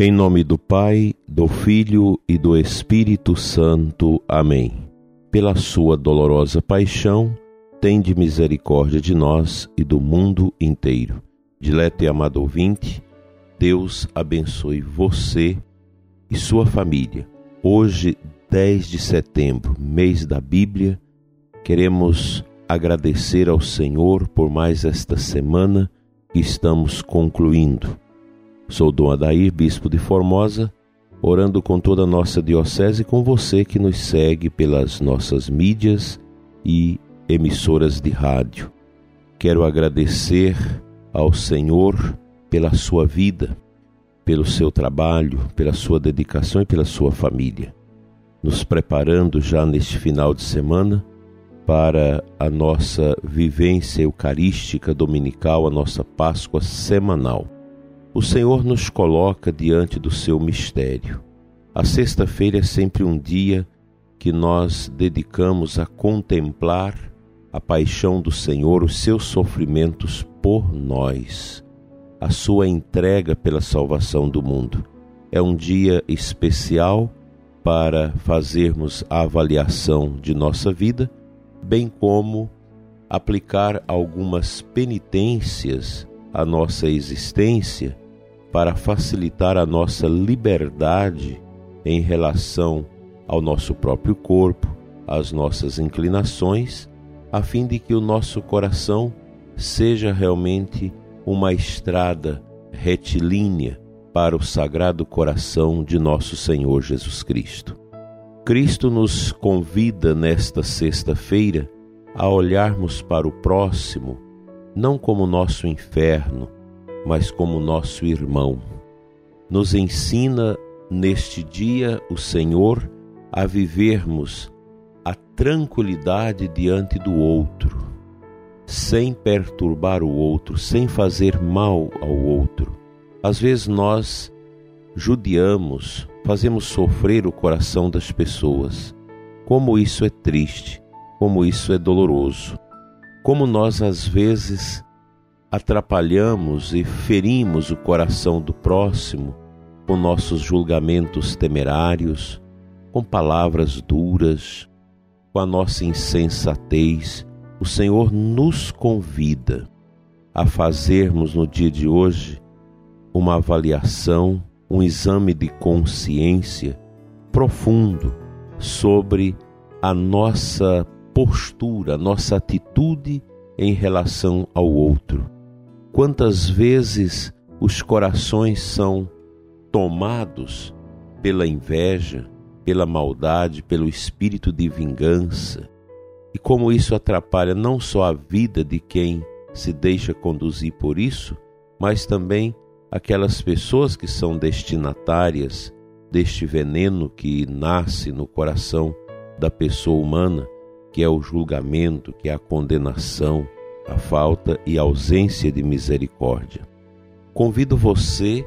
Em nome do Pai, do Filho e do Espírito Santo. Amém. Pela sua dolorosa paixão, tende misericórdia de nós e do mundo inteiro. Dileto e amado ouvinte, Deus abençoe você e sua família. Hoje, 10 de setembro, mês da Bíblia, queremos agradecer ao Senhor por mais esta semana que estamos concluindo Sou Dom Adair, bispo de Formosa, orando com toda a nossa diocese e com você que nos segue pelas nossas mídias e emissoras de rádio. Quero agradecer ao Senhor pela sua vida, pelo seu trabalho, pela sua dedicação e pela sua família, nos preparando já neste final de semana para a nossa vivência eucarística dominical, a nossa Páscoa semanal o Senhor nos coloca diante do seu mistério. A sexta-feira é sempre um dia que nós dedicamos a contemplar a paixão do Senhor, os seus sofrimentos por nós, a sua entrega pela salvação do mundo. É um dia especial para fazermos a avaliação de nossa vida, bem como aplicar algumas penitências à nossa existência para facilitar a nossa liberdade em relação ao nosso próprio corpo, às nossas inclinações, a fim de que o nosso coração seja realmente uma estrada retilínea para o sagrado coração de nosso Senhor Jesus Cristo. Cristo nos convida nesta sexta-feira a olharmos para o próximo não como nosso inferno, mas como nosso irmão. Nos ensina neste dia o Senhor a vivermos a tranquilidade diante do outro, sem perturbar o outro, sem fazer mal ao outro. Às vezes nós judiamos, fazemos sofrer o coração das pessoas. Como isso é triste, como isso é doloroso. Como nós às vezes atrapalhamos e ferimos o coração do próximo com nossos julgamentos temerários, com palavras duras, com a nossa insensatez, o Senhor nos convida a fazermos no dia de hoje uma avaliação, um exame de consciência profundo sobre a nossa postura, nossa atitude em relação ao outro. Quantas vezes os corações são tomados pela inveja, pela maldade, pelo espírito de vingança, e como isso atrapalha não só a vida de quem se deixa conduzir por isso, mas também aquelas pessoas que são destinatárias deste veneno que nasce no coração da pessoa humana, que é o julgamento, que é a condenação, a falta e ausência de misericórdia. Convido você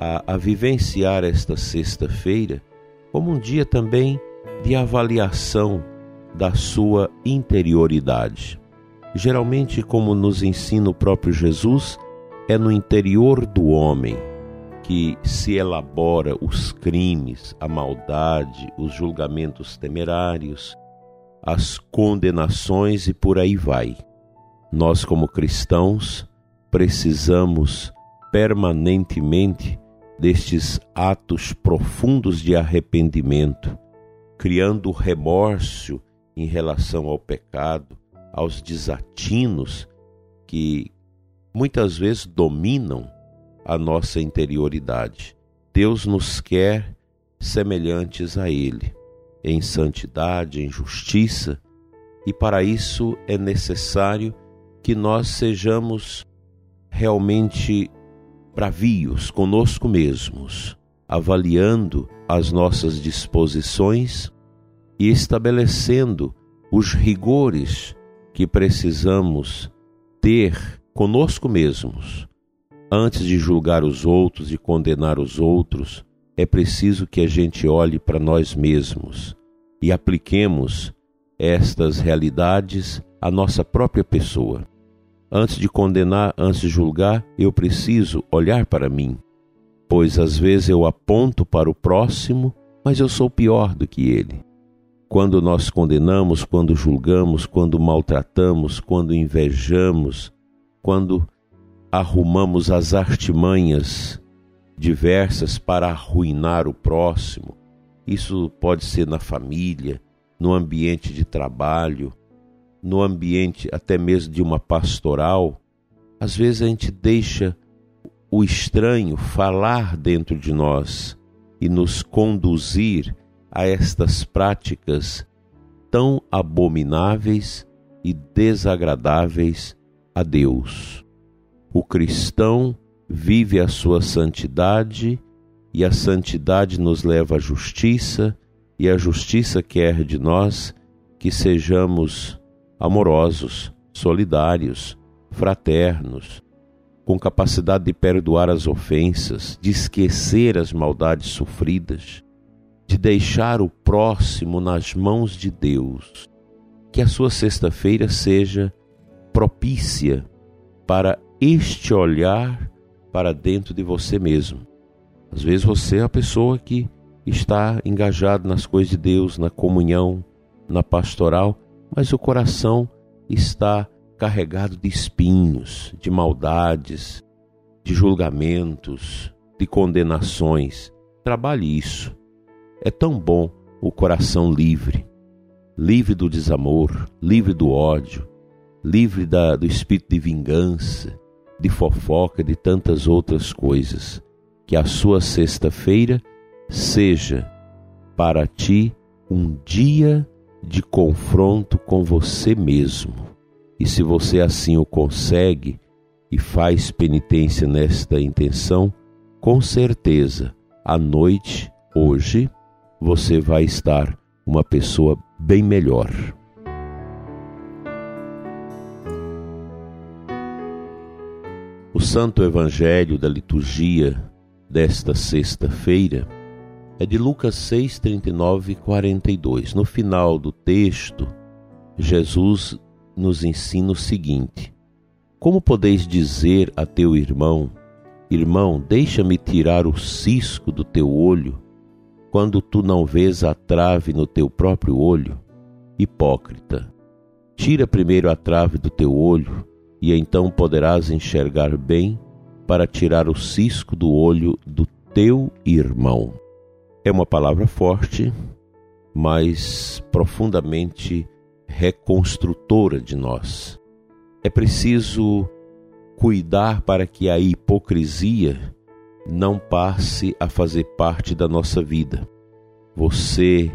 a, a vivenciar esta sexta-feira como um dia também de avaliação da sua interioridade. Geralmente, como nos ensina o próprio Jesus, é no interior do homem que se elabora os crimes, a maldade, os julgamentos temerários, as condenações e por aí vai. Nós, como cristãos, precisamos permanentemente destes atos profundos de arrependimento, criando remorso em relação ao pecado, aos desatinos que muitas vezes dominam a nossa interioridade. Deus nos quer semelhantes a Ele, em santidade, em justiça, e para isso é necessário que nós sejamos realmente bravios conosco mesmos, avaliando as nossas disposições e estabelecendo os rigores que precisamos ter conosco mesmos. Antes de julgar os outros e condenar os outros, é preciso que a gente olhe para nós mesmos e apliquemos estas realidades à nossa própria pessoa. Antes de condenar, antes de julgar, eu preciso olhar para mim. pois às vezes eu aponto para o próximo, mas eu sou pior do que ele. Quando nós condenamos, quando julgamos, quando maltratamos, quando invejamos, quando arrumamos as artimanhas diversas para arruinar o próximo, isso pode ser na família, no ambiente de trabalho, no ambiente até mesmo de uma pastoral. Às vezes a gente deixa o estranho falar dentro de nós e nos conduzir a estas práticas tão abomináveis e desagradáveis a Deus. O cristão vive a sua santidade e a santidade nos leva à justiça, e a justiça quer de nós que sejamos amorosos, solidários, fraternos, com capacidade de perdoar as ofensas, de esquecer as maldades sofridas, de deixar o próximo nas mãos de Deus. Que a sua sexta-feira seja propícia para este olhar para dentro de você mesmo. Às vezes você é a pessoa que está engajado nas coisas de Deus, na comunhão, na pastoral, mas o coração está carregado de espinhos, de maldades, de julgamentos, de condenações. Trabalhe isso. É tão bom o coração livre, livre do desamor, livre do ódio, livre da, do espírito de vingança, de fofoca, de tantas outras coisas. Que a sua sexta-feira seja para ti um dia de confronto com você mesmo e se você assim o consegue e faz penitência nesta intenção, com certeza, à noite, hoje, você vai estar uma pessoa bem melhor. O Santo Evangelho da liturgia desta sexta-feira é de Lucas 6, 39 e 42. No final do texto, Jesus nos ensina o seguinte: Como podeis dizer a teu irmão, irmão, deixa-me tirar o cisco do teu olho, quando tu não vês a trave no teu próprio olho? Hipócrita, tira primeiro a trave do teu olho, e então poderás enxergar bem para tirar o cisco do olho do teu irmão. É uma palavra forte, mas profundamente reconstrutora de nós. É preciso cuidar para que a hipocrisia não passe a fazer parte da nossa vida. Você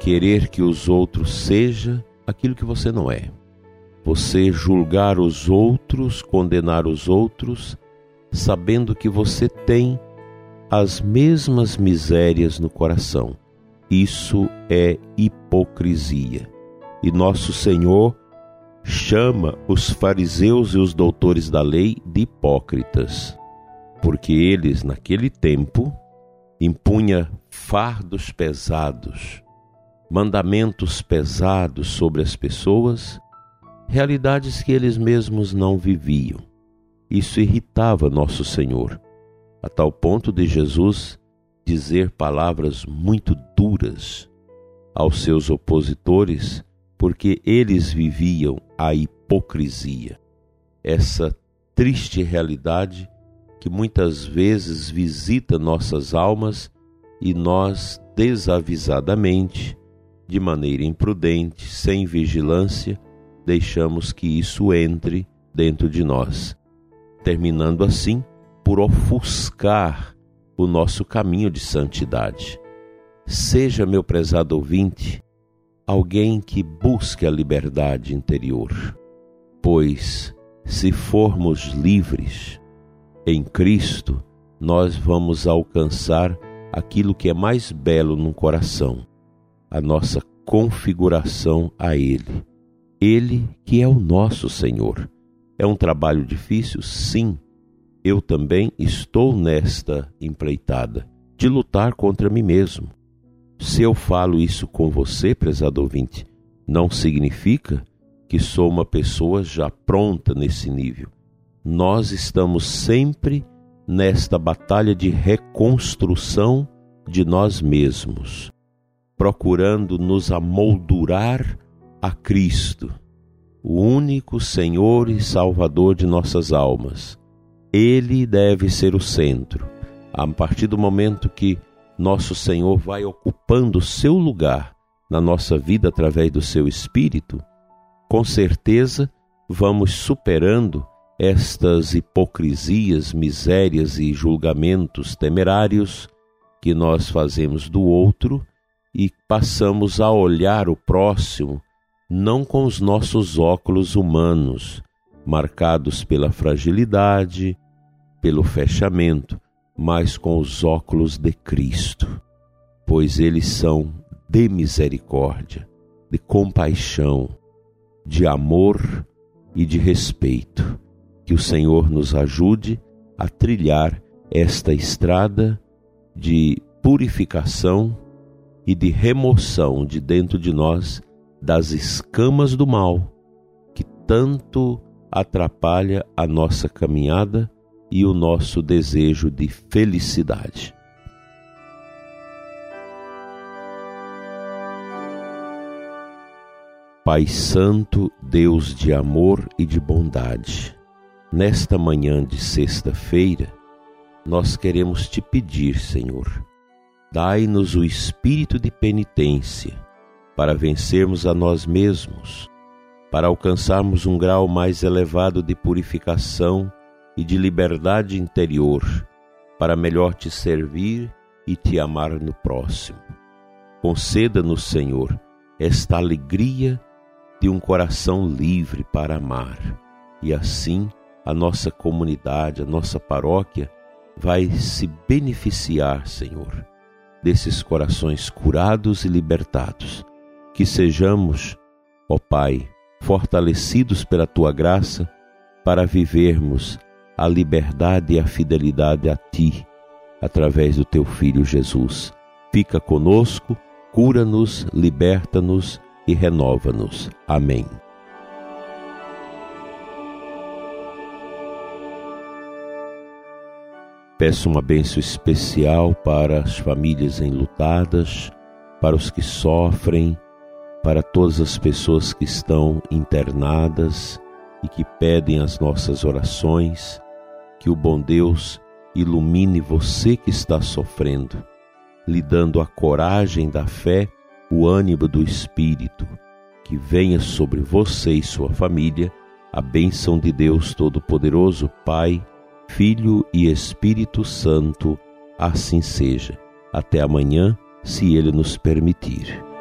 querer que os outros seja aquilo que você não é. Você julgar os outros, condenar os outros, sabendo que você tem as mesmas misérias no coração. Isso é hipocrisia. E nosso Senhor chama os fariseus e os doutores da lei de hipócritas, porque eles, naquele tempo, impunha fardos pesados, mandamentos pesados sobre as pessoas, realidades que eles mesmos não viviam. Isso irritava nosso Senhor, a tal ponto de Jesus dizer palavras muito duras aos seus opositores porque eles viviam a hipocrisia, essa triste realidade que muitas vezes visita nossas almas e nós desavisadamente, de maneira imprudente, sem vigilância, deixamos que isso entre dentro de nós, terminando assim por ofuscar o nosso caminho de santidade. Seja, meu prezado ouvinte, alguém que busque a liberdade interior. Pois, se formos livres em Cristo, nós vamos alcançar aquilo que é mais belo no coração, a nossa configuração a Ele. Ele que é o nosso Senhor. É um trabalho difícil? Sim. Eu também estou nesta empreitada de lutar contra mim mesmo se eu falo isso com você, prezado ouvinte, não significa que sou uma pessoa já pronta nesse nível. Nós estamos sempre nesta batalha de reconstrução de nós mesmos, procurando nos amoldurar a Cristo, o único Senhor e Salvador de nossas almas. Ele deve ser o centro. A partir do momento que nosso Senhor vai ocupando o seu lugar na nossa vida através do seu Espírito, com certeza vamos superando estas hipocrisias, misérias e julgamentos temerários que nós fazemos do outro e passamos a olhar o próximo não com os nossos óculos humanos, marcados pela fragilidade, pelo fechamento, mas com os óculos de Cristo, pois eles são de misericórdia, de compaixão, de amor e de respeito. Que o Senhor nos ajude a trilhar esta estrada de purificação e de remoção de dentro de nós das escamas do mal que tanto atrapalha a nossa caminhada e o nosso desejo de felicidade. Pai Santo, Deus de amor e de bondade, nesta manhã de sexta-feira, nós queremos te pedir, Senhor, dai-nos o espírito de penitência para vencermos a nós mesmos, para alcançarmos um grau mais elevado de purificação e de liberdade interior, para melhor te servir e te amar no próximo. Conceda-nos, Senhor, esta alegria de um coração livre para amar, e assim a nossa comunidade, a nossa paróquia vai se beneficiar, Senhor, desses corações curados e libertados. Que sejamos, ó Pai, fortalecidos pela tua graça para vivermos a liberdade e a fidelidade a ti através do teu filho Jesus. Fica conosco, cura-nos, liberta-nos e renova-nos. Amém. Peço uma bênção especial para as famílias enlutadas, para os que sofrem, para todas as pessoas que estão internadas e que pedem as nossas orações. Que o bom Deus ilumine você que está sofrendo, lhe dando a coragem da fé, o ânimo do Espírito. Que venha sobre você e sua família a bênção de Deus Todo-Poderoso, Pai Filho e Espírito Santo, assim seja. Até amanhã, se Ele nos permitir.